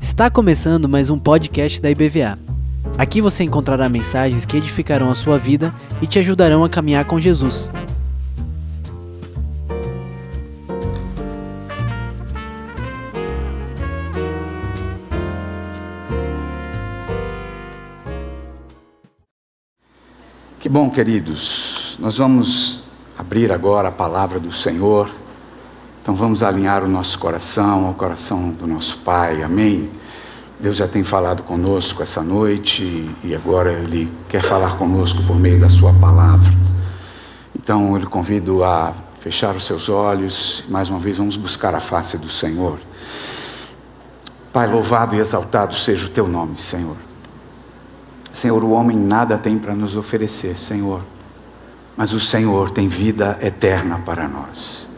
Está começando mais um podcast da IBVA. Aqui você encontrará mensagens que edificarão a sua vida e te ajudarão a caminhar com Jesus. Que bom, queridos. Nós vamos abrir agora a palavra do Senhor. Então vamos alinhar o nosso coração ao coração do nosso Pai. Amém. Deus já tem falado conosco essa noite e agora Ele quer falar conosco por meio da Sua palavra. Então eu lhe convido a fechar os seus olhos. Mais uma vez vamos buscar a face do Senhor. Pai, louvado e exaltado seja o Teu nome, Senhor. Senhor, o homem nada tem para nos oferecer, Senhor, mas o Senhor tem vida eterna para nós.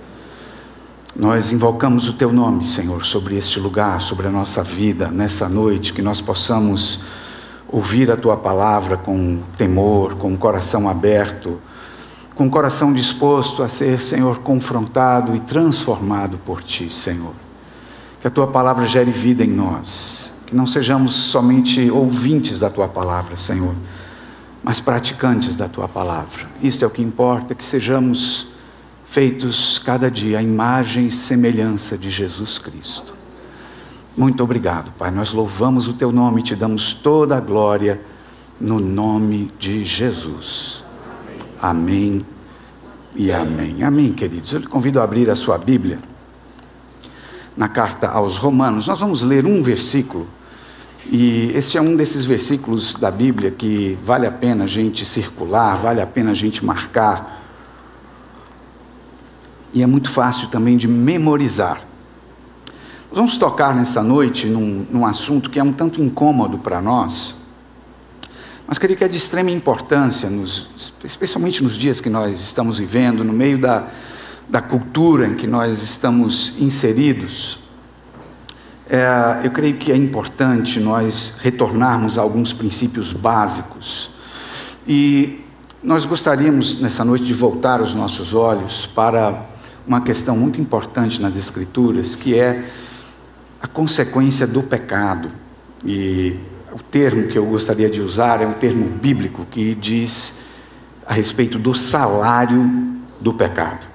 Nós invocamos o Teu nome, Senhor, sobre este lugar, sobre a nossa vida, nessa noite, que nós possamos ouvir a Tua palavra com temor, com o coração aberto, com o coração disposto a ser, Senhor, confrontado e transformado por Ti, Senhor. Que a Tua palavra gere vida em nós que não sejamos somente ouvintes da tua palavra, Senhor, mas praticantes da tua palavra. Isto é o que importa, que sejamos feitos cada dia à imagem e semelhança de Jesus Cristo. Muito obrigado, Pai. Nós louvamos o teu nome e te damos toda a glória no nome de Jesus. Amém e amém. Amém, queridos. Eu lhe convido a abrir a sua Bíblia na carta aos Romanos. Nós vamos ler um versículo e este é um desses versículos da Bíblia que vale a pena a gente circular, vale a pena a gente marcar. E é muito fácil também de memorizar. Nós vamos tocar nessa noite num, num assunto que é um tanto incômodo para nós, mas creio que é de extrema importância, nos, especialmente nos dias que nós estamos vivendo, no meio da, da cultura em que nós estamos inseridos. É, eu creio que é importante nós retornarmos a alguns princípios básicos. E nós gostaríamos, nessa noite, de voltar os nossos olhos para uma questão muito importante nas Escrituras, que é a consequência do pecado. E o termo que eu gostaria de usar é um termo bíblico que diz a respeito do salário do pecado.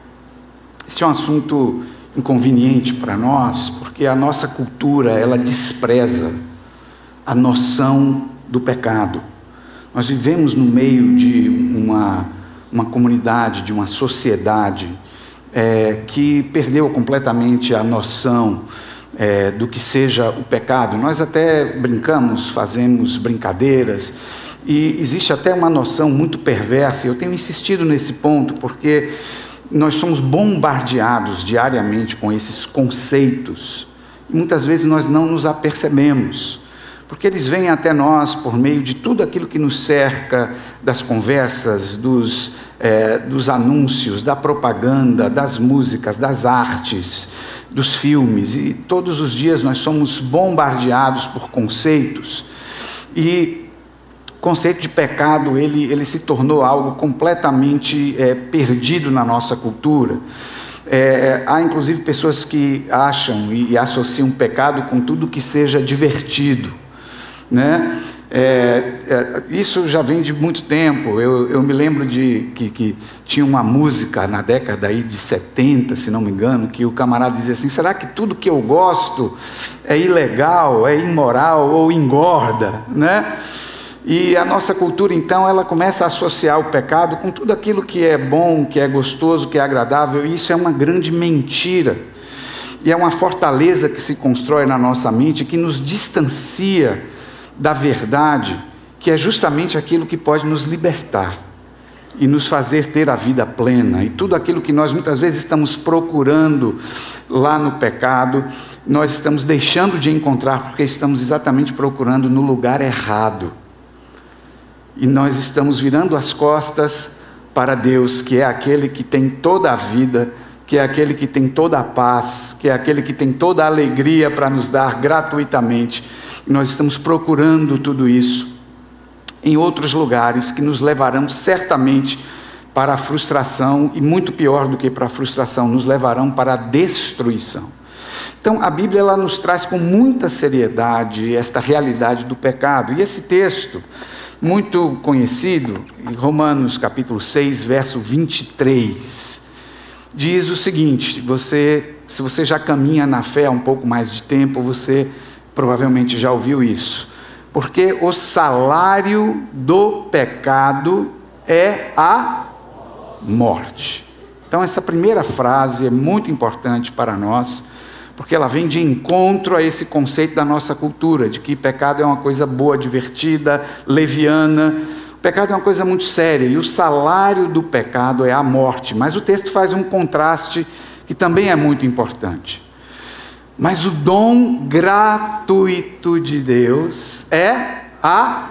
Este é um assunto inconveniente para nós, porque a nossa cultura ela despreza a noção do pecado. Nós vivemos no meio de uma, uma comunidade, de uma sociedade é, que perdeu completamente a noção é, do que seja o pecado. Nós até brincamos, fazemos brincadeiras, e existe até uma noção muito perversa, eu tenho insistido nesse ponto, porque nós somos bombardeados diariamente com esses conceitos. E muitas vezes nós não nos apercebemos, porque eles vêm até nós por meio de tudo aquilo que nos cerca, das conversas, dos, é, dos anúncios, da propaganda, das músicas, das artes, dos filmes. E todos os dias nós somos bombardeados por conceitos. E conceito de pecado ele, ele se tornou algo completamente é, perdido na nossa cultura. É, há inclusive pessoas que acham e, e, associam pecado com tudo que seja divertido. Né? É, é isso já vem de muito tempo. Eu, eu me lembro de que, que, tinha uma música na década aí de 70, se não me engano, que o camarada dizia assim: será que tudo que eu gosto é ilegal, é imoral ou engorda? Né? E a nossa cultura, então, ela começa a associar o pecado com tudo aquilo que é bom, que é gostoso, que é agradável, e isso é uma grande mentira. E é uma fortaleza que se constrói na nossa mente que nos distancia da verdade, que é justamente aquilo que pode nos libertar e nos fazer ter a vida plena. E tudo aquilo que nós muitas vezes estamos procurando lá no pecado, nós estamos deixando de encontrar porque estamos exatamente procurando no lugar errado e nós estamos virando as costas para Deus, que é aquele que tem toda a vida, que é aquele que tem toda a paz, que é aquele que tem toda a alegria para nos dar gratuitamente. E nós estamos procurando tudo isso em outros lugares que nos levarão certamente para a frustração, e muito pior do que para a frustração, nos levarão para a destruição. Então, a Bíblia ela nos traz com muita seriedade esta realidade do pecado. E esse texto, muito conhecido, em Romanos capítulo 6, verso 23, diz o seguinte: você, se você já caminha na fé há um pouco mais de tempo, você provavelmente já ouviu isso. Porque o salário do pecado é a morte. Então, essa primeira frase é muito importante para nós, porque ela vem de encontro a esse conceito da nossa cultura, de que pecado é uma coisa boa, divertida, leviana. Pecado é uma coisa muito séria e o salário do pecado é a morte. Mas o texto faz um contraste que também é muito importante. Mas o dom gratuito de Deus é a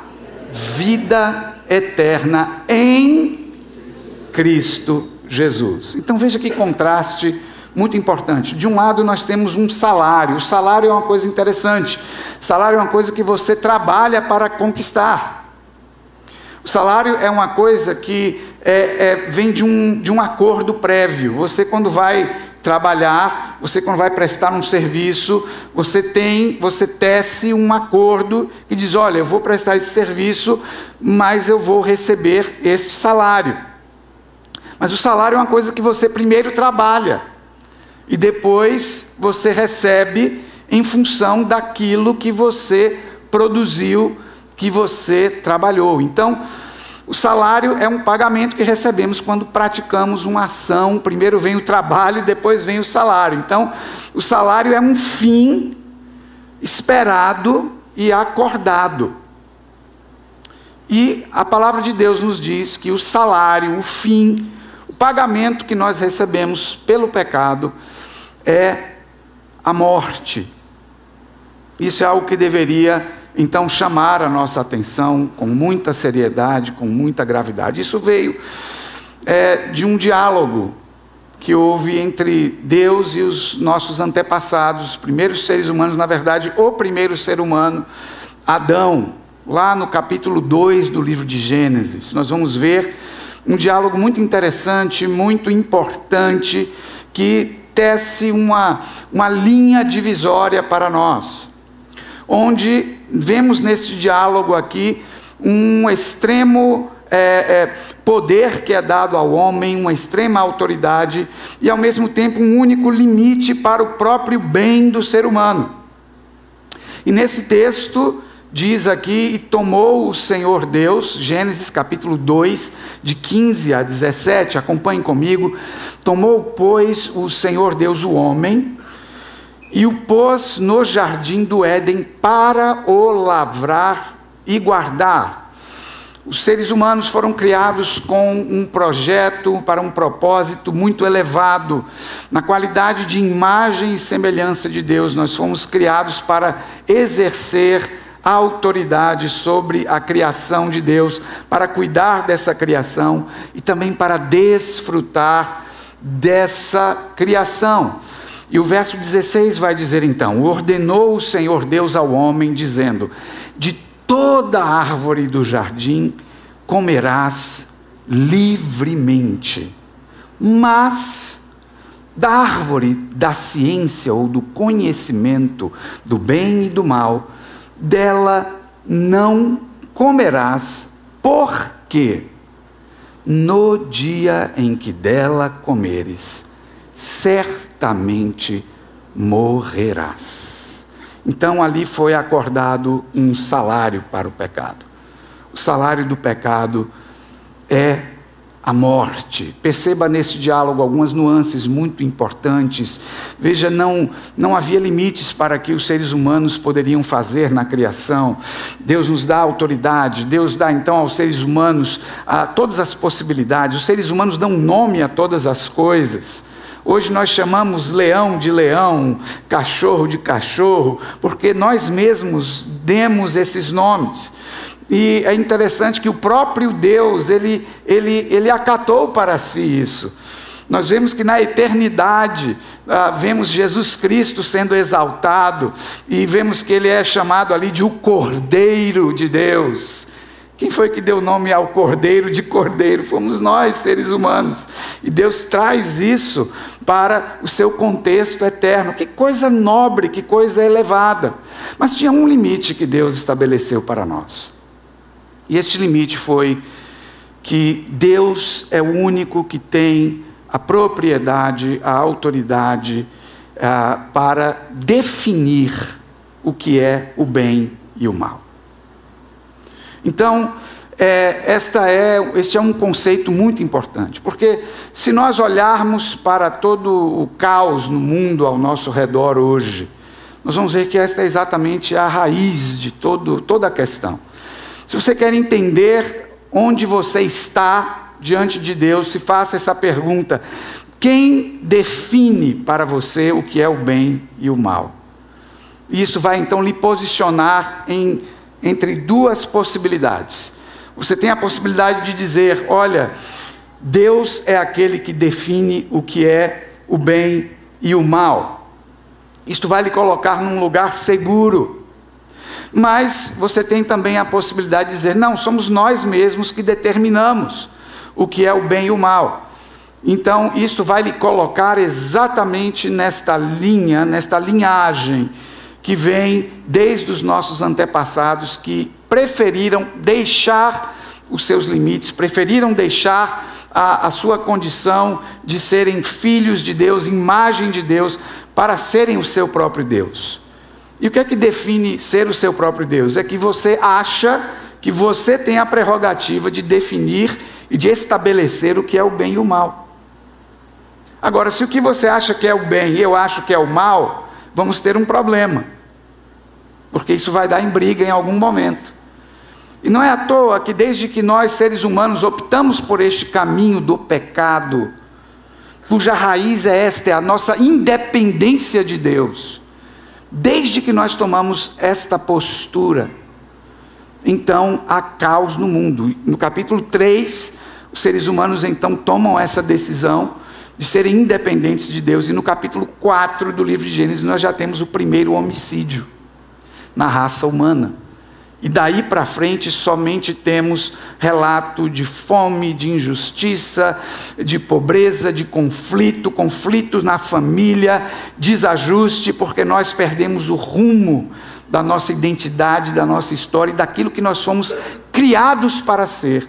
vida eterna em Cristo Jesus. Então veja que contraste muito importante. De um lado, nós temos um salário. O salário é uma coisa interessante. salário é uma coisa que você trabalha para conquistar. O salário é uma coisa que é, é, vem de um, de um acordo prévio. Você, quando vai trabalhar, você quando vai prestar um serviço, você tem, você tece um acordo que diz, olha, eu vou prestar esse serviço, mas eu vou receber este salário. Mas o salário é uma coisa que você primeiro trabalha e depois você recebe em função daquilo que você produziu, que você trabalhou. Então, o salário é um pagamento que recebemos quando praticamos uma ação. Primeiro vem o trabalho, depois vem o salário. Então, o salário é um fim esperado e acordado. E a palavra de Deus nos diz que o salário, o fim, o pagamento que nós recebemos pelo pecado é a morte. Isso é algo que deveria então chamar a nossa atenção com muita seriedade, com muita gravidade. Isso veio é, de um diálogo que houve entre Deus e os nossos antepassados, os primeiros seres humanos, na verdade, o primeiro ser humano, Adão, lá no capítulo 2 do livro de Gênesis. Nós vamos ver um diálogo muito interessante, muito importante, que tece uma, uma linha divisória para nós onde vemos nesse diálogo aqui um extremo é, é, poder que é dado ao homem, uma extrema autoridade e ao mesmo tempo um único limite para o próprio bem do ser humano. E nesse texto diz aqui: E tomou o Senhor Deus, Gênesis capítulo 2, de 15 a 17, acompanhem comigo. Tomou, pois, o Senhor Deus o homem e o pôs no jardim do Éden para o lavrar e guardar. Os seres humanos foram criados com um projeto para um propósito muito elevado. Na qualidade de imagem e semelhança de Deus, nós fomos criados para exercer a autoridade sobre a criação de Deus, para cuidar dessa criação e também para desfrutar dessa criação. E o verso 16 vai dizer então: Ordenou o Senhor Deus ao homem, dizendo: De toda árvore do jardim comerás livremente, mas da árvore da ciência ou do conhecimento do bem e do mal, dela não comerás, porque no dia em que dela comeres, certamente certamente morrerás. Então ali foi acordado um salário para o pecado. O salário do pecado é a morte. Perceba nesse diálogo algumas nuances muito importantes. Veja, não, não havia limites para que os seres humanos poderiam fazer na criação. Deus nos dá autoridade, Deus dá então aos seres humanos a, todas as possibilidades. Os seres humanos dão nome a todas as coisas. Hoje nós chamamos leão de leão, cachorro de cachorro, porque nós mesmos demos esses nomes. E é interessante que o próprio Deus, ele, ele, ele acatou para si isso. Nós vemos que na eternidade, ah, vemos Jesus Cristo sendo exaltado, e vemos que ele é chamado ali de o Cordeiro de Deus Quem foi que deu nome ao cordeiro de cordeiro? Fomos nós, seres humanos. E Deus traz isso para o seu contexto eterno. Que coisa nobre, que coisa elevada. Mas tinha um limite que Deus estabeleceu para nós. E este limite foi que Deus é o único que tem a propriedade, a autoridade ah, para definir o que é o bem e o mal. Então, é, esta é, este é um conceito muito importante, porque se nós olharmos para todo o caos no mundo ao nosso redor hoje, nós vamos ver que esta é exatamente a raiz de todo, toda a questão. Se você quer entender onde você está diante de Deus, se faça essa pergunta: quem define para você o que é o bem e o mal? Isso vai então lhe posicionar em entre duas possibilidades. Você tem a possibilidade de dizer: olha, Deus é aquele que define o que é o bem e o mal. Isto vai lhe colocar num lugar seguro. Mas você tem também a possibilidade de dizer: não, somos nós mesmos que determinamos o que é o bem e o mal. Então, isto vai lhe colocar exatamente nesta linha, nesta linhagem que vem desde os nossos antepassados que preferiram deixar os seus limites, preferiram deixar a, a, sua condição de serem filhos de Deus, imagem de Deus, para serem o seu próprio Deus. E o que é que define ser o seu próprio Deus? É que você acha que você tem a prerrogativa de definir e de estabelecer o que é o bem e o mal. Agora, se o que você acha que é o bem e eu acho que é o mal, vamos ter um problema. Porque isso vai dar em briga em algum momento. E não é à toa que, desde que nós, seres humanos, optamos por este caminho do pecado, cuja raiz é esta, é a nossa independência de Deus, desde que nós tomamos esta postura, então há caos no mundo. No capítulo 3, os seres humanos então tomam essa decisão de serem independentes de Deus. E no capítulo 4 do livro de Gênesis, nós já temos o primeiro homicídio na raça humana. E daí para frente somente temos relato de fome, de injustiça, de pobreza, de conflito, conflitos na família, desajuste, porque nós perdemos o rumo da nossa identidade, da nossa história e daquilo que nós fomos criados para ser.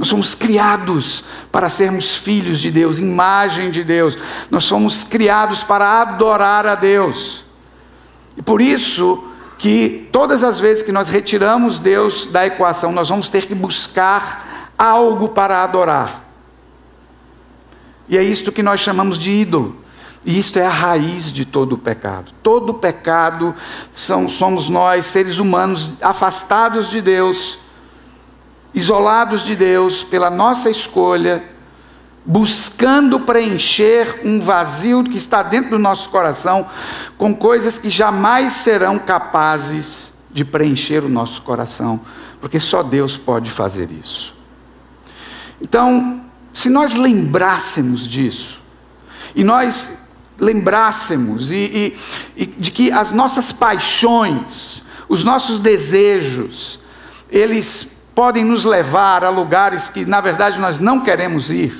Nós somos criados para sermos filhos de Deus, imagem de Deus. Nós somos criados para adorar a Deus. E por isso que todas as vezes que nós retiramos Deus da equação, nós vamos ter que buscar algo para adorar. E é isto que nós chamamos de ídolo. E isto é a raiz de todo o pecado. Todo pecado são, somos nós, seres humanos, afastados de Deus isolados de Deus pela nossa escolha, buscando preencher um vazio que está dentro do nosso coração com coisas que jamais serão capazes de preencher o nosso coração, porque só Deus pode fazer isso. Então, se nós lembrássemos disso, e nós lembrássemos e, e, e de que as nossas paixões, os nossos desejos, eles podem nos levar a lugares que, na verdade, nós não queremos ir.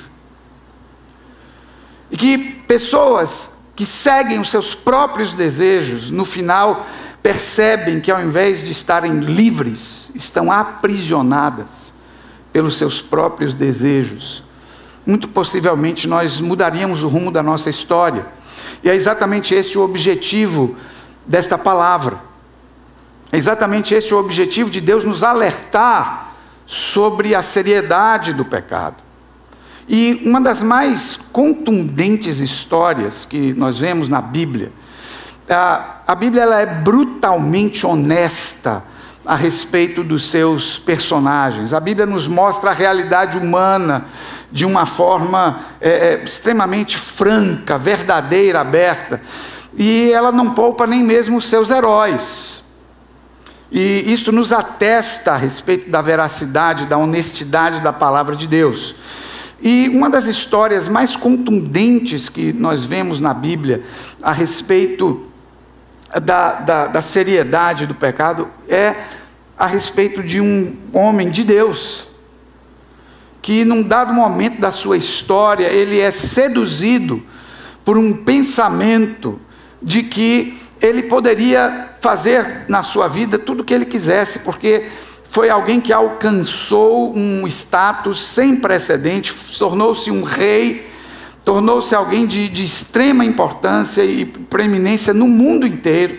E que pessoas que seguem os seus próprios desejos, no final, percebem que, ao invés de estarem livres, estão aprisionadas pelos seus próprios desejos. Muito possivelmente nós mudaríamos o rumo da nossa história. E é exatamente esse o objetivo desta palavra. É exatamente esse o objetivo de Deus nos alertar sobre a seriedade do pecado. E uma das mais contundentes histórias que nós vemos na Bíblia, a, Bíblia ela é brutalmente honesta a respeito dos seus personagens. A Bíblia nos mostra a realidade humana de uma forma é, é, extremamente franca, verdadeira, aberta. E ela não poupa nem mesmo os seus heróis. E isso nos atesta a respeito da veracidade, da honestidade da palavra de Deus. E uma das histórias mais contundentes que nós vemos na Bíblia a respeito da, da, da seriedade do pecado é a respeito de um homem de Deus, que num dado momento da sua história, ele é seduzido por um pensamento de que ele poderia fazer na sua vida tudo o que ele quisesse, porque foi alguém que alcançou um status sem precedente, tornou-se um rei, tornou-se alguém de, de, extrema importância e preeminência no mundo inteiro.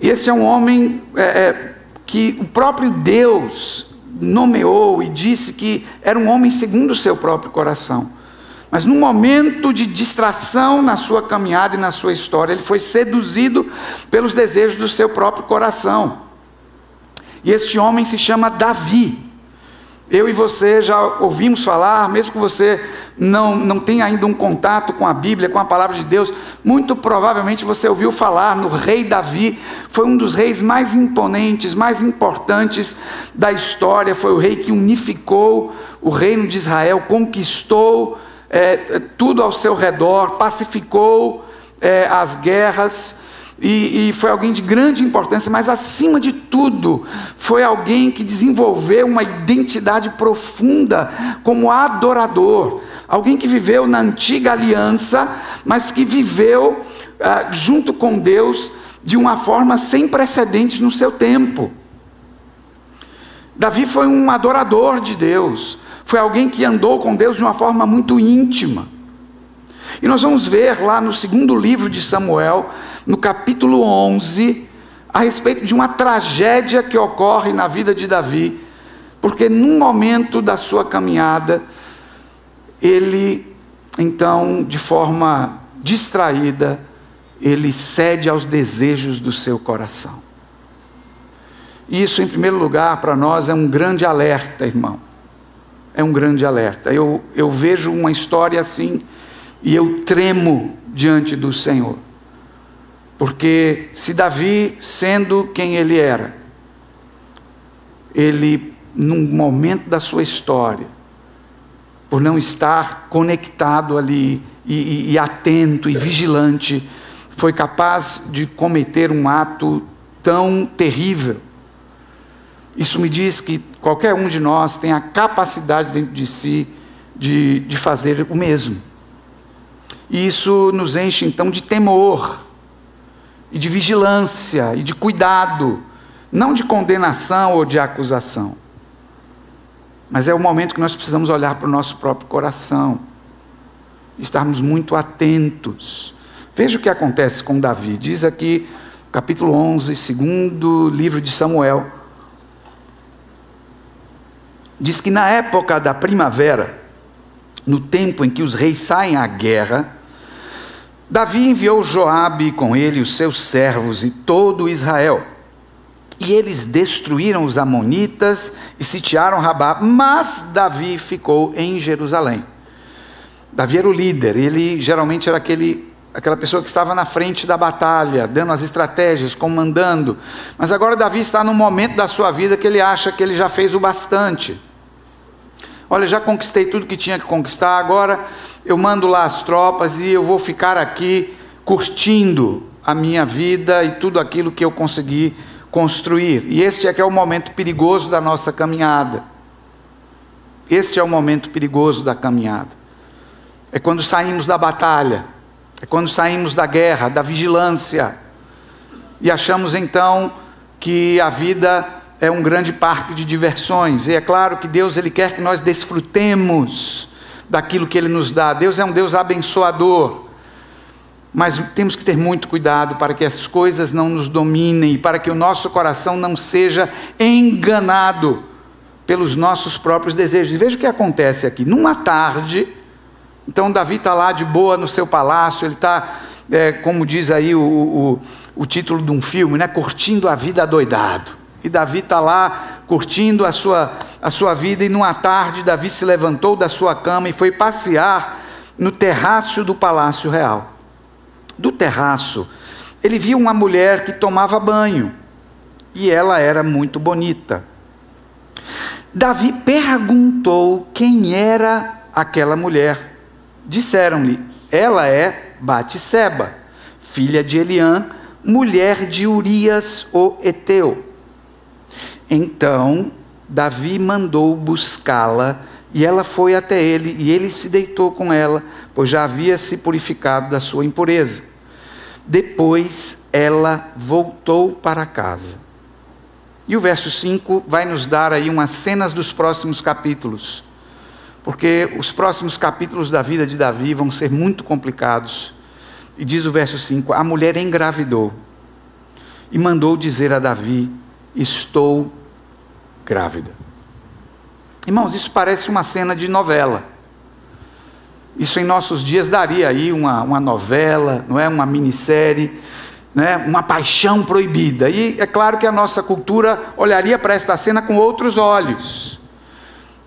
E esse é um homem é, é, que o próprio Deus nomeou e disse que era um homem segundo o seu próprio coração. Mas num momento de distração na sua caminhada e na sua história, ele foi seduzido pelos desejos do seu próprio coração. E este homem se chama Davi. Eu e você já ouvimos falar, mesmo que você não, não tenha ainda um contato com a Bíblia, com a palavra de Deus, muito provavelmente você ouviu falar no rei Davi, foi um dos reis mais imponentes, mais importantes da história, foi o rei que unificou o reino de Israel, conquistou é, tudo ao seu redor, pacificou é, as guerras e, e, foi alguém de grande importância, mas acima de tudo, foi alguém que desenvolveu uma identidade profunda como adorador. Alguém que viveu na antiga aliança, mas que viveu ah, junto com Deus de uma forma sem precedentes no seu tempo. Davi foi um adorador de Deus, foi alguém que andou com Deus de uma forma muito íntima. E nós vamos ver lá no segundo livro de Samuel, no capítulo 11, a respeito de uma tragédia que ocorre na vida de Davi, porque num momento da sua caminhada, ele, então, de forma distraída, ele cede aos desejos do seu coração. Isso, em primeiro lugar, para nós é um grande alerta, irmão. É um grande alerta. Eu, eu vejo uma história assim e eu tremo diante do Senhor. Porque se Davi, sendo quem ele era, ele, num momento da sua história, por não estar conectado ali e, e, e atento e vigilante, foi capaz de cometer um ato tão terrível. Isso me diz que qualquer um de nós tem a capacidade dentro de si de, de fazer o mesmo. E isso nos enche então de temor, e de vigilância, e de cuidado, não de condenação ou de acusação. Mas é o momento que nós precisamos olhar para o nosso próprio coração, estarmos muito atentos. Veja o que acontece com Davi, diz aqui, capítulo 11, segundo livro de Samuel. Diz que na época da primavera, no tempo em que os reis saem à guerra, Davi enviou Joabe com ele os seus servos e todo Israel. E eles destruíram os amonitas e sitiaram Rabá, mas Davi ficou em Jerusalém. Davi era o líder, ele geralmente era aquele aquela pessoa que estava na frente da batalha, dando as estratégias, comandando. Mas agora Davi está num momento da sua vida que ele acha que ele já fez o bastante. Olha, já conquistei tudo que tinha que conquistar, agora eu mando lá as tropas e eu vou ficar aqui curtindo a minha vida e tudo aquilo que eu consegui construir. E este é que é o momento perigoso da nossa caminhada. Este é o momento perigoso da caminhada. É quando saímos da batalha, é quando saímos da guerra, da vigilância, e achamos então que a vida é um grande parque de diversões. E é claro que Deus ele quer que nós desfrutemos daquilo que Ele nos dá. Deus é um Deus abençoador. Mas temos que ter muito cuidado para que as coisas não nos dominem para que o nosso coração não seja enganado pelos nossos próprios desejos. E veja o que acontece aqui. Numa tarde, então Davi está lá de boa no seu palácio, ele está, é, como diz aí o, o, o título de um filme, né, curtindo a vida adoidado. E Davi está lá curtindo a sua, a sua vida, e numa tarde Davi se levantou da sua cama e foi passear no terraço do palácio real. Do terraço, ele viu uma mulher que tomava banho, e ela era muito bonita. Davi perguntou quem era aquela mulher. Disseram-lhe: Ela é Batseba, filha de Eliã, mulher de Urias o Eteu. Então Davi mandou buscá-la e ela foi até ele e ele se deitou com ela, pois já havia se purificado da sua impureza. Depois ela voltou para casa. E o verso 5 vai nos dar aí umas cenas dos próximos capítulos, porque os próximos capítulos da vida de Davi vão ser muito complicados. E diz o verso 5: A mulher engravidou e mandou dizer a Davi: Estou grávida. Irmãos, isso parece uma cena de novela. Isso em nossos dias daria aí uma, uma novela, não é? Uma minissérie, né? uma paixão proibida. E é claro que a nossa cultura olharia para esta cena com outros olhos.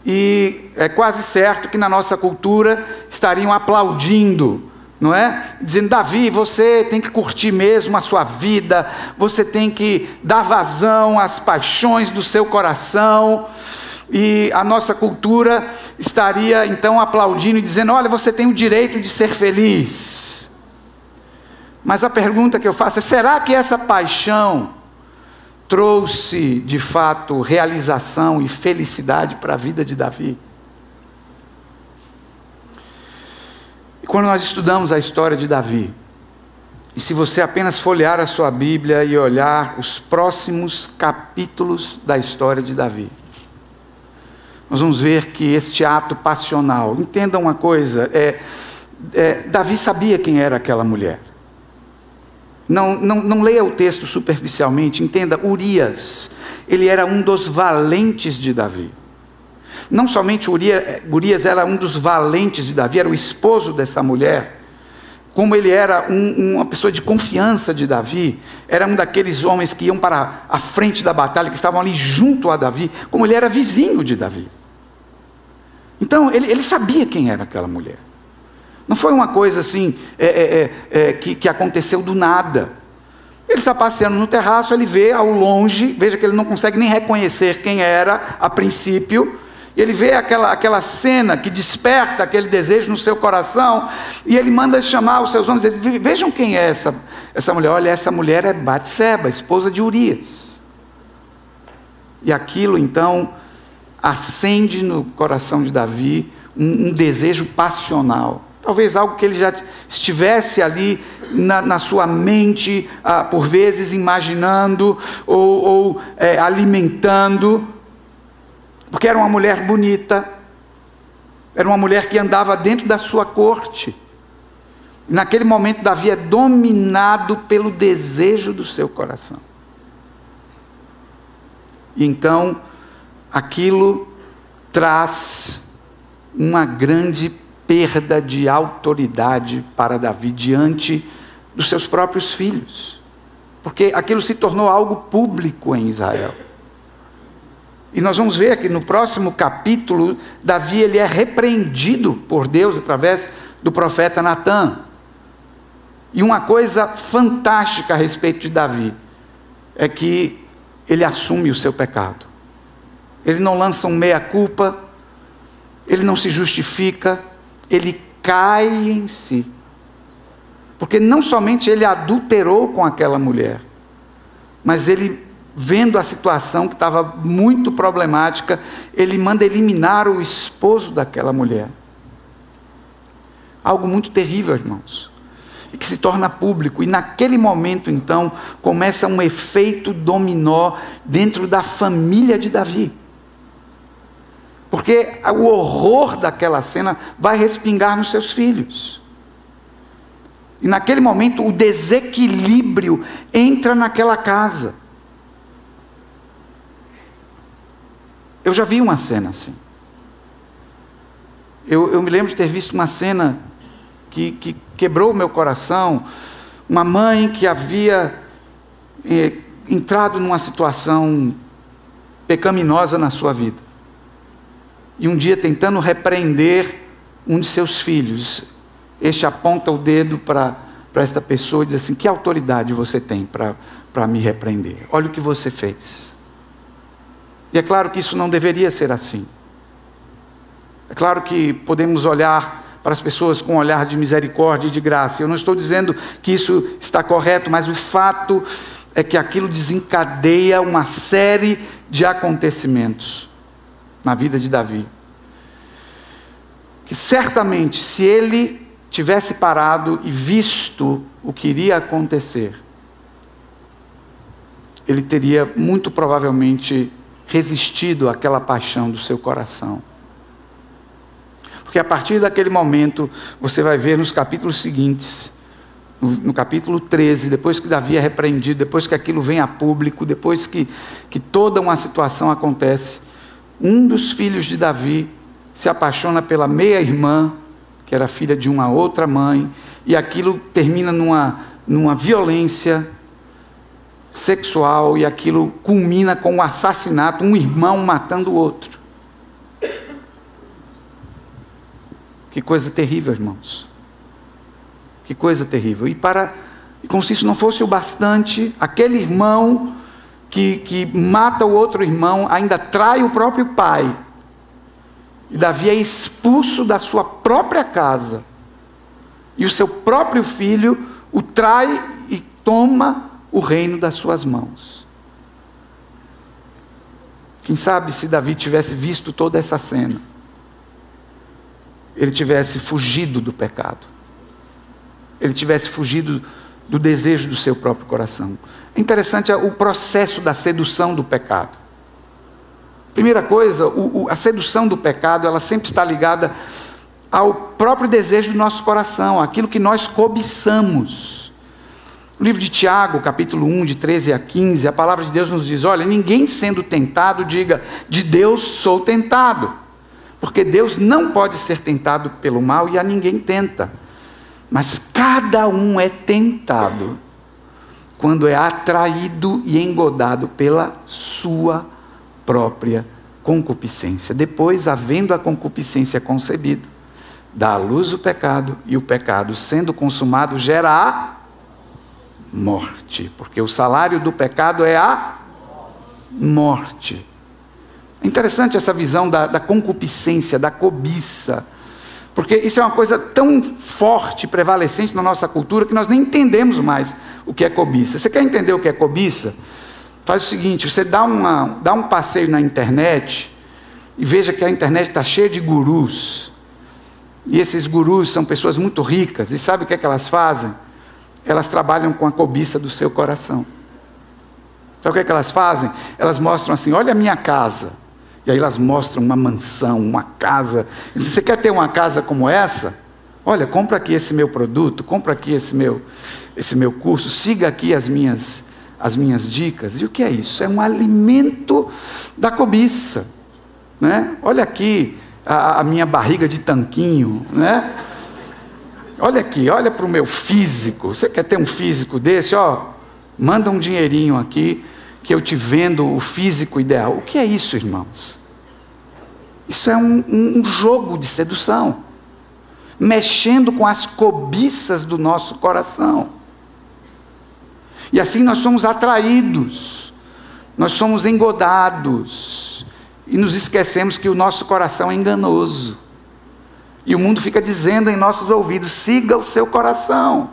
E é quase certo que na nossa cultura estariam aplaudindo não é? Dizendo, Davi, você tem que curtir mesmo a sua vida, você tem que dar vazão às paixões do seu coração. E a nossa cultura estaria então aplaudindo e dizendo: olha, você tem o direito de ser feliz. Mas a pergunta que eu faço é: será que essa paixão trouxe de fato realização e felicidade para a vida de Davi? quando nós estudamos a história de Davi, e se você apenas folhear a sua Bíblia e olhar os próximos capítulos da história de Davi, nós vamos ver que este ato passional, entenda uma coisa, é, é, Davi sabia quem era aquela mulher. Não, não, não leia o texto superficialmente, entenda, Urias, ele era um dos valentes de Davi. Não somente Urias era um dos valentes de Davi, era o esposo dessa mulher, como ele era um, uma pessoa de confiança de Davi, era um daqueles homens que iam para a frente da batalha, que estavam ali junto a Davi, como ele era vizinho de Davi. Então, ele, ele sabia quem era aquela mulher. Não foi uma coisa assim é, é, é, é que, que aconteceu do nada. Ele está passeando no terraço, ele vê ao longe, veja que ele não consegue nem reconhecer quem era a princípio, ele vê aquela, aquela cena que desperta aquele desejo no seu coração, e ele manda chamar os seus homens, ele, vejam quem é essa, essa mulher. Olha, essa mulher é Batseba, esposa de Urias. E aquilo então acende no coração de Davi um, um desejo passional. Talvez algo que ele já estivesse ali na, na sua mente, ah, por vezes imaginando ou, ou é, alimentando porque era uma mulher bonita, era uma mulher que andava dentro da sua corte. Naquele momento, Davi é dominado pelo desejo do seu coração. E então, aquilo traz uma grande perda de autoridade para Davi diante dos seus próprios filhos. Porque aquilo se tornou algo público em Israel. E nós vamos ver que no próximo capítulo, Davi ele é repreendido por Deus através do profeta Natan. E uma coisa fantástica a respeito de Davi é que ele assume o seu pecado. Ele não lança um meia-culpa, ele não se justifica, ele cai em si. Porque não somente ele adulterou com aquela mulher, mas ele vendo a situação que estava muito problemática, ele manda eliminar o esposo daquela mulher. Algo muito terrível, irmãos. E que se torna público. E naquele momento, então, começa um efeito dominó dentro da família de Davi. Porque o horror daquela cena vai respingar nos seus filhos. E naquele momento o desequilíbrio entra naquela casa. Eu já vi uma cena assim. Eu, eu me lembro de ter visto uma cena que, que quebrou o meu coração. Uma mãe que havia eh, entrado numa situação pecaminosa na sua vida. E um dia tentando repreender um de seus filhos. Este aponta o dedo para esta pessoa e diz assim: Que autoridade você tem para me repreender? Olha o que você fez. E é claro que isso não deveria ser assim. É claro que podemos olhar para as pessoas com um olhar de misericórdia e de graça. Eu não estou dizendo que isso está correto, mas o fato é que aquilo desencadeia uma série de acontecimentos na vida de Davi. Que certamente, se ele tivesse parado e visto o que iria acontecer, ele teria muito provavelmente resistido àquela paixão do seu coração. Porque a partir daquele momento, você vai ver nos capítulos seguintes, no, capítulo 13, depois que Davi é repreendido, depois que aquilo vem a público, depois que, que toda uma situação acontece, um dos filhos de Davi se apaixona pela meia-irmã, que era filha de uma outra mãe, e aquilo termina numa, numa violência sexual, e aquilo culmina com o um assassinato, um irmão matando o outro. Que coisa terrível, irmãos. Que coisa terrível. E para como se isso não fosse o bastante, aquele irmão que, que mata o outro irmão ainda trai o próprio pai. E Davi é expulso da sua própria casa. E o seu próprio filho o trai e toma o reino das suas mãos. Quem sabe se Davi tivesse visto toda essa cena ele tivesse fugido do pecado, ele tivesse fugido do desejo do seu próprio coração. É interessante o processo da sedução do pecado. Primeira coisa, o, o, a sedução do pecado, ela sempre está ligada ao próprio desejo do nosso coração, aquilo que nós cobiçamos. No livro de Tiago, capítulo 1, de 13 a 15, a palavra de Deus nos diz: Olha, ninguém sendo tentado diga, de Deus sou tentado. Porque Deus não pode ser tentado pelo mal e a ninguém tenta. Mas cada um é tentado quando é atraído e engodado pela sua própria concupiscência. Depois, havendo a concupiscência concebido, dá à luz o pecado, e o pecado, sendo consumado, gera a morte, porque o salário do pecado é a morte. É interessante essa visão da, da concupiscência, da cobiça. Porque isso é uma coisa tão forte, prevalecente na nossa cultura, que nós nem entendemos mais o que é cobiça. Você quer entender o que é cobiça? Faz o seguinte: você dá, uma, dá um passeio na internet e veja que a internet está cheia de gurus. E esses gurus são pessoas muito ricas. E sabe o que é que elas fazem? Elas trabalham com a cobiça do seu coração. Sabe o que é que elas fazem? Elas mostram assim: olha a minha casa. E aí elas mostram uma mansão, uma casa. E se você quer ter uma casa como essa, olha, compra aqui esse meu produto, compra aqui esse meu, esse meu curso, siga aqui as minhas, as minhas dicas. E o que é isso? É um alimento da cobiça. Né? Olha aqui a, a minha barriga de tanquinho, né? Olha aqui, olha para o meu físico. Você quer ter um físico desse? Ó, manda um dinheirinho aqui que eu te vendo o físico ideal. O que é isso, irmãos? Isso é um, um, jogo de sedução, mexendo com as cobiças do nosso coração. E assim nós somos atraídos, nós somos engodados, e nos esquecemos que o nosso coração é enganoso. E o mundo fica dizendo em nossos ouvidos: siga o seu coração.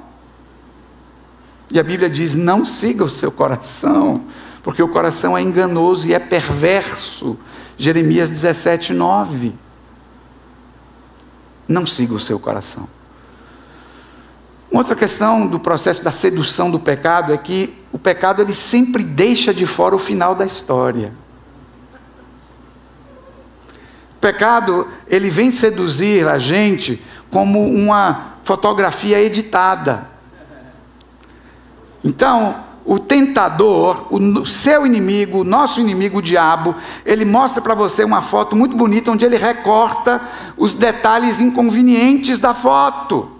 E a Bíblia diz: não siga o seu coração, porque o coração é enganoso e é perverso. Jeremias 17, 9. Não siga o seu coração. Outra questão do processo da sedução do pecado é que o pecado ele sempre deixa de fora o final da história. O pecado ele vem seduzir a gente como uma fotografia editada. Então, o tentador, o seu inimigo, o nosso inimigo, o diabo, ele mostra para você uma foto muito bonita onde ele recorta os detalhes inconvenientes da foto.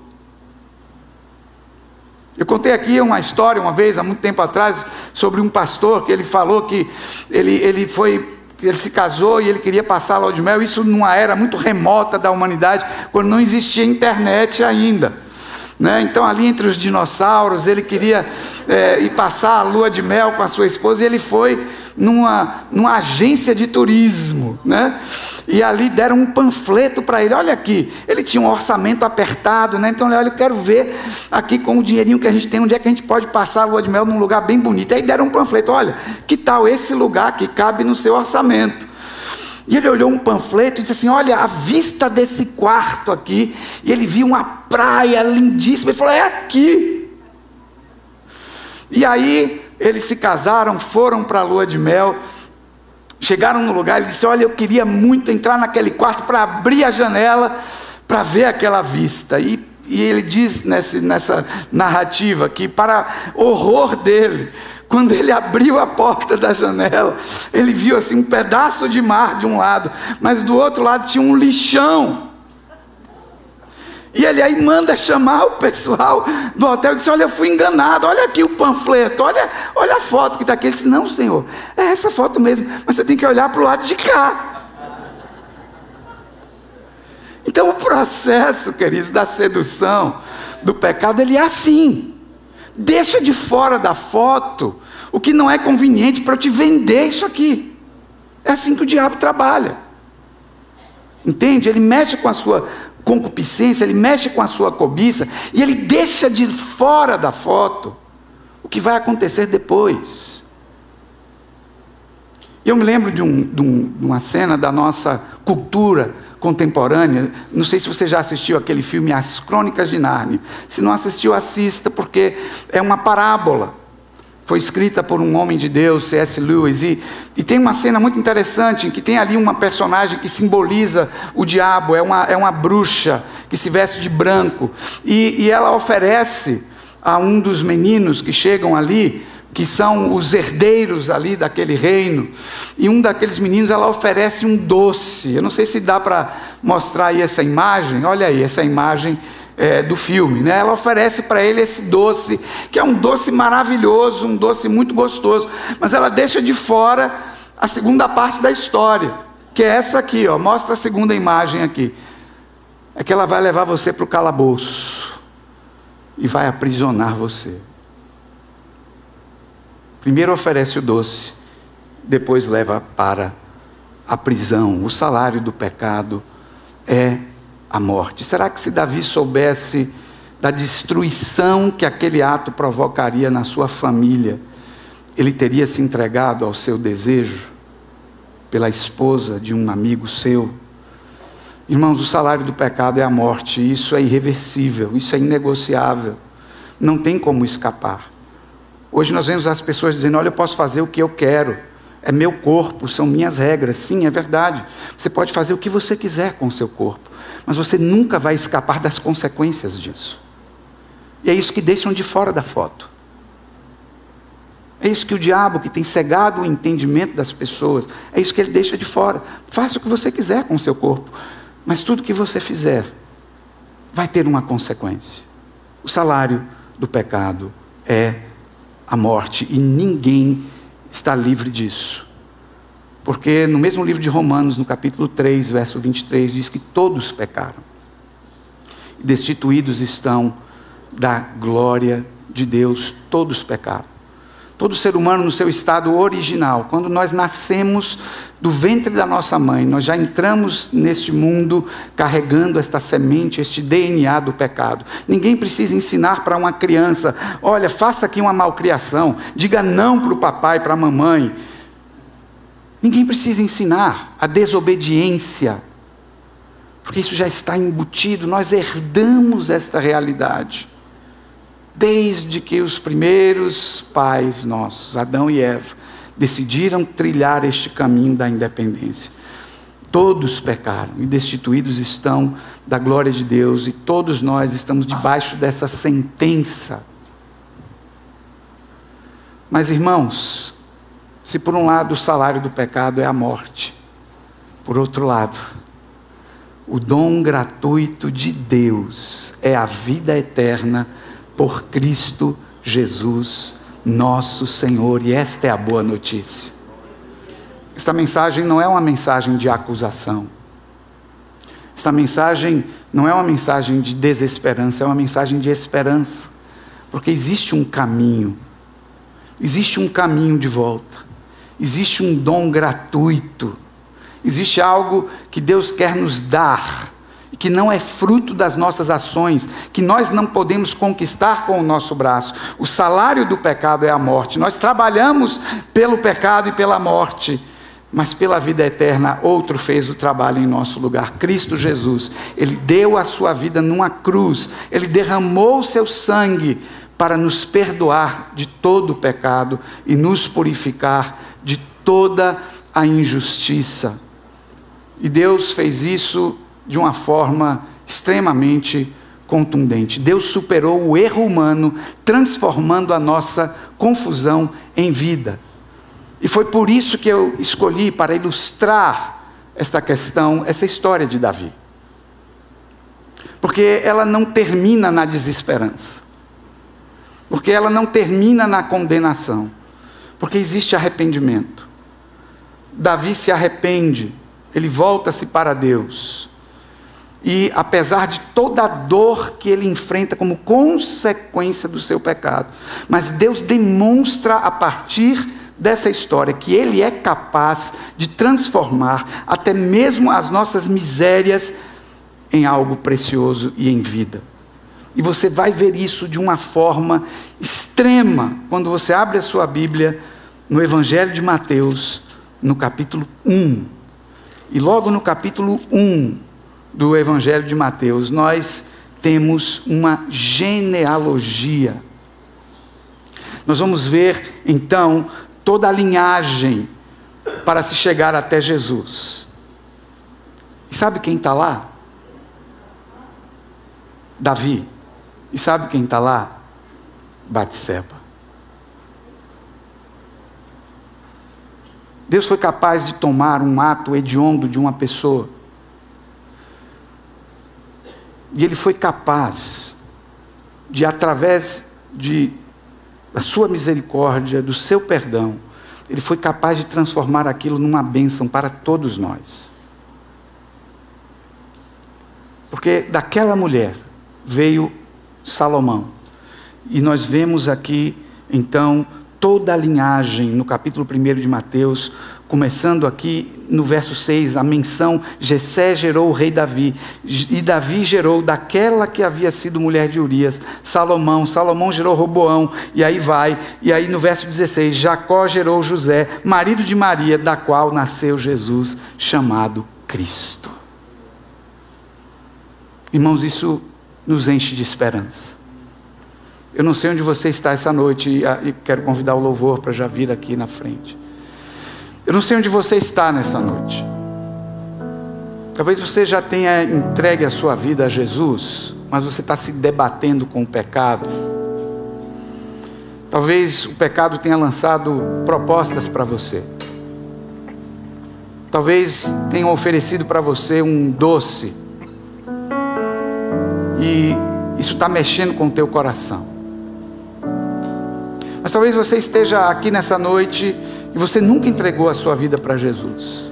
Eu contei aqui uma história uma vez, há muito tempo atrás, sobre um pastor que ele falou que ele, ele foi ele se casou e ele queria passar a lua de mel, isso numa era muito remota da humanidade, quando não existia internet ainda. Né? Então, ali entre os dinossauros, ele queria é, ir passar a lua de mel com a sua esposa, e ele foi numa, numa agência de turismo. Né? E ali deram um panfleto para ele: olha aqui, ele tinha um orçamento apertado, né? então, olha, eu quero ver aqui com o dinheirinho que a gente tem, onde é que a gente pode passar a lua de mel num lugar bem bonito. Aí deram um panfleto: olha, que tal esse lugar que cabe no seu orçamento? E ele olhou um panfleto e disse assim: Olha, a vista desse quarto aqui. E ele viu uma praia lindíssima. Ele falou: É aqui. E aí eles se casaram, foram para a lua de mel. Chegaram no lugar, ele disse: Olha, eu queria muito entrar naquele quarto para abrir a janela para ver aquela vista. E, e ele diz nessa, nessa narrativa que, para horror dele, quando ele abriu a porta da janela, ele viu assim um pedaço de mar de um lado, mas do outro lado tinha um lixão. E ele aí manda chamar o pessoal do hotel e disse: Olha, eu fui enganado, olha aqui o panfleto, olha, olha a foto que está aqui. Ele disse: Não, senhor, é essa foto mesmo, mas você tem que olhar para o lado de cá. Então o processo, queridos, da sedução, do pecado, ele é assim. Deixa de fora da foto o que não é conveniente para eu te vender isso aqui. É assim que o diabo trabalha. Entende? Ele mexe com a sua concupiscência, ele mexe com a sua cobiça e ele deixa de fora da foto o que vai acontecer depois. Eu me lembro de, um, de, um, de uma cena da nossa cultura contemporânea. Não sei se você já assistiu aquele filme As Crônicas de Nárnia. Se não assistiu, assista, porque é uma parábola. Foi escrita por um homem de Deus, C.S. Lewis, e, e tem uma cena muito interessante em que tem ali uma personagem que simboliza o diabo, é uma, é uma bruxa que se veste de branco, e, e ela oferece a um dos meninos que chegam ali que são os herdeiros ali daquele reino. E um daqueles meninos ela oferece um doce. Eu não sei se dá para mostrar aí essa imagem. Olha aí essa imagem é, do filme. Né? Ela oferece para ele esse doce, que é um doce maravilhoso, um doce muito gostoso. Mas ela deixa de fora a segunda parte da história, que é essa aqui. Ó. Mostra a segunda imagem aqui. É que ela vai levar você para o calabouço e vai aprisionar você. Primeiro oferece o doce, depois leva para a prisão. O salário do pecado é a morte. Será que se Davi soubesse da destruição que aquele ato provocaria na sua família, ele teria se entregado ao seu desejo pela esposa de um amigo seu? Irmãos, o salário do pecado é a morte, isso é irreversível, isso é inegociável, não tem como escapar. Hoje nós vemos as pessoas dizendo: Olha, eu posso fazer o que eu quero, é meu corpo, são minhas regras. Sim, é verdade. Você pode fazer o que você quiser com o seu corpo, mas você nunca vai escapar das consequências disso. E é isso que deixam de fora da foto. É isso que o diabo, que tem cegado o entendimento das pessoas, é isso que ele deixa de fora. Faça o que você quiser com o seu corpo, mas tudo que você fizer vai ter uma consequência. O salário do pecado é a morte e ninguém está livre disso. Porque no mesmo livro de Romanos, no capítulo 3, verso 23, diz que todos pecaram. Destituídos estão da glória de Deus, todos pecaram. Todo ser humano no seu estado original. Quando nós nascemos do ventre da nossa mãe, nós já entramos neste mundo carregando esta semente, este DNA do pecado. Ninguém precisa ensinar para uma criança: olha, faça aqui uma malcriação, diga não para o papai, para a mamãe. Ninguém precisa ensinar a desobediência, porque isso já está embutido, nós herdamos esta realidade desde que os primeiros pais nossos, Adão e Eva, decidiram trilhar este caminho da independência. Todos pecaram e destituídos estão da glória de Deus, e todos nós estamos debaixo dessa sentença. Mas, irmãos, se por um lado o salário do pecado é a morte, por outro lado, o dom gratuito de Deus é a vida eterna por Cristo Jesus, nosso Senhor, e esta é a boa notícia. Esta mensagem não é uma mensagem de acusação, Essa mensagem não é uma mensagem de desesperança, é uma mensagem de esperança. Porque existe um caminho, existe um caminho de volta, existe um dom gratuito, existe algo que Deus quer nos dar que não é fruto das nossas ações, que nós não podemos conquistar com o nosso braço. O salário do pecado é a morte. Nós trabalhamos pelo pecado e pela morte, mas pela vida eterna, outro fez o trabalho em nosso lugar. Cristo Jesus. Ele deu a sua vida numa cruz, ele derramou o seu sangue para nos perdoar de todo o pecado e nos purificar de toda a injustiça. E Deus fez isso de uma forma extremamente contundente. Deus superou o erro humano, transformando a nossa confusão em vida. E foi por isso que eu escolhi para ilustrar esta questão, essa história de Davi. Porque ela não termina na desesperança. Porque ela não termina na condenação. Porque existe arrependimento. Davi se arrepende, ele volta-se para Deus. E apesar de toda a dor que ele enfrenta como consequência do seu pecado, mas Deus demonstra a partir dessa história que ele é capaz de transformar até mesmo as nossas misérias em algo precioso e em vida. E você vai ver isso de uma forma extrema quando você abre a sua Bíblia no Evangelho de Mateus, no capítulo 1. E logo no capítulo 1, do Evangelho de Mateus, nós temos uma genealogia. Nós vamos ver, então, toda a linhagem para se chegar até Jesus. E sabe quem está lá? Davi. E sabe quem está lá? Batseba. Deus foi capaz de tomar um ato hediondo de uma pessoa E ele foi capaz de, através de, da sua misericórdia, do seu perdão, ele foi capaz de transformar aquilo numa bênção para todos nós. Porque daquela mulher veio Salomão. E nós vemos aqui, então, toda a linhagem, no capítulo 1 de Mateus, começando aqui no verso 6, a menção: Jessé gerou o rei Davi, e Davi gerou daquela que havia sido mulher de Urias, Salomão, Salomão gerou Roboão, e aí vai, e aí no verso 16, Jacó gerou José, marido de Maria, da qual nasceu Jesus, chamado Cristo. Irmãos, isso nos enche de esperança. Eu não sei onde você está essa noite e ah, quero convidar o louvor para já vir aqui na frente. Eu não sei onde você está nessa noite. Talvez você já tenha entregue a sua vida a Jesus, mas você está se debatendo com o pecado. Talvez o pecado tenha lançado propostas para você. Talvez tenham oferecido para você um doce. E isso está mexendo com o teu coração. Mas talvez você esteja aqui nessa noite e você nunca entregou a sua vida para Jesus,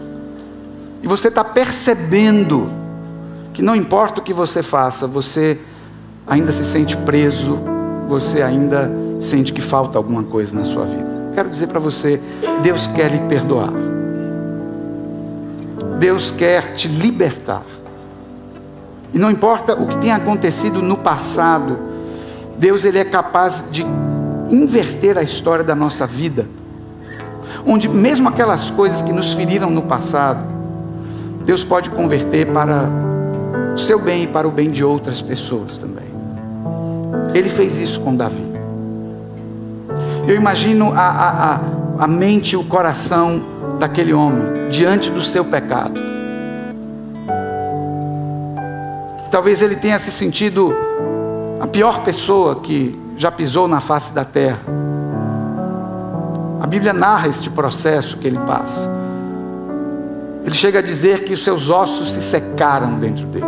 e você está percebendo que não importa o que você faça, você ainda se sente preso, você ainda sente que falta alguma coisa na sua vida. Quero dizer para você: Deus quer lhe perdoar, Deus quer te libertar. E não importa o que tenha acontecido no passado, Deus ele é capaz de inverter a história da nossa vida onde mesmo aquelas coisas que nos feriram no passado, Deus pode converter para o seu bem e para o bem de outras pessoas também. Ele fez isso com Davi. Eu imagino a, a, a, a mente e o coração daquele homem diante do seu pecado. Talvez ele tenha se sentido a pior pessoa que já pisou na face da terra a Bíblia narra este processo que ele passa. Ele chega a dizer que os seus ossos se secaram dentro dele.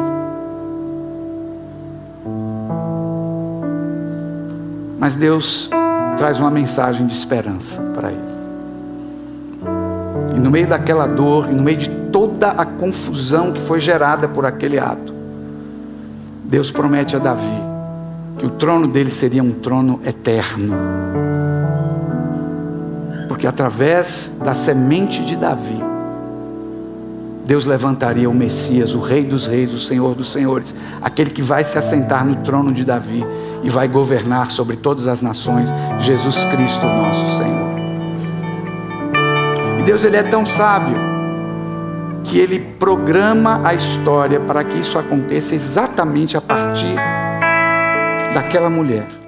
Mas Deus traz uma mensagem de esperança para ele. E no meio daquela dor, e no meio de toda a confusão que foi gerada por aquele ato, Deus promete a Davi que o trono dele seria um trono eterno. Porque através da semente de Davi, Deus levantaria o Messias, o Rei dos Reis, o Senhor dos Senhores, aquele que vai se assentar no trono de Davi e vai governar sobre todas as nações, Jesus Cristo, nosso Senhor. E Deus ele é tão sábio que ele programa a história para que isso aconteça exatamente a partir daquela mulher.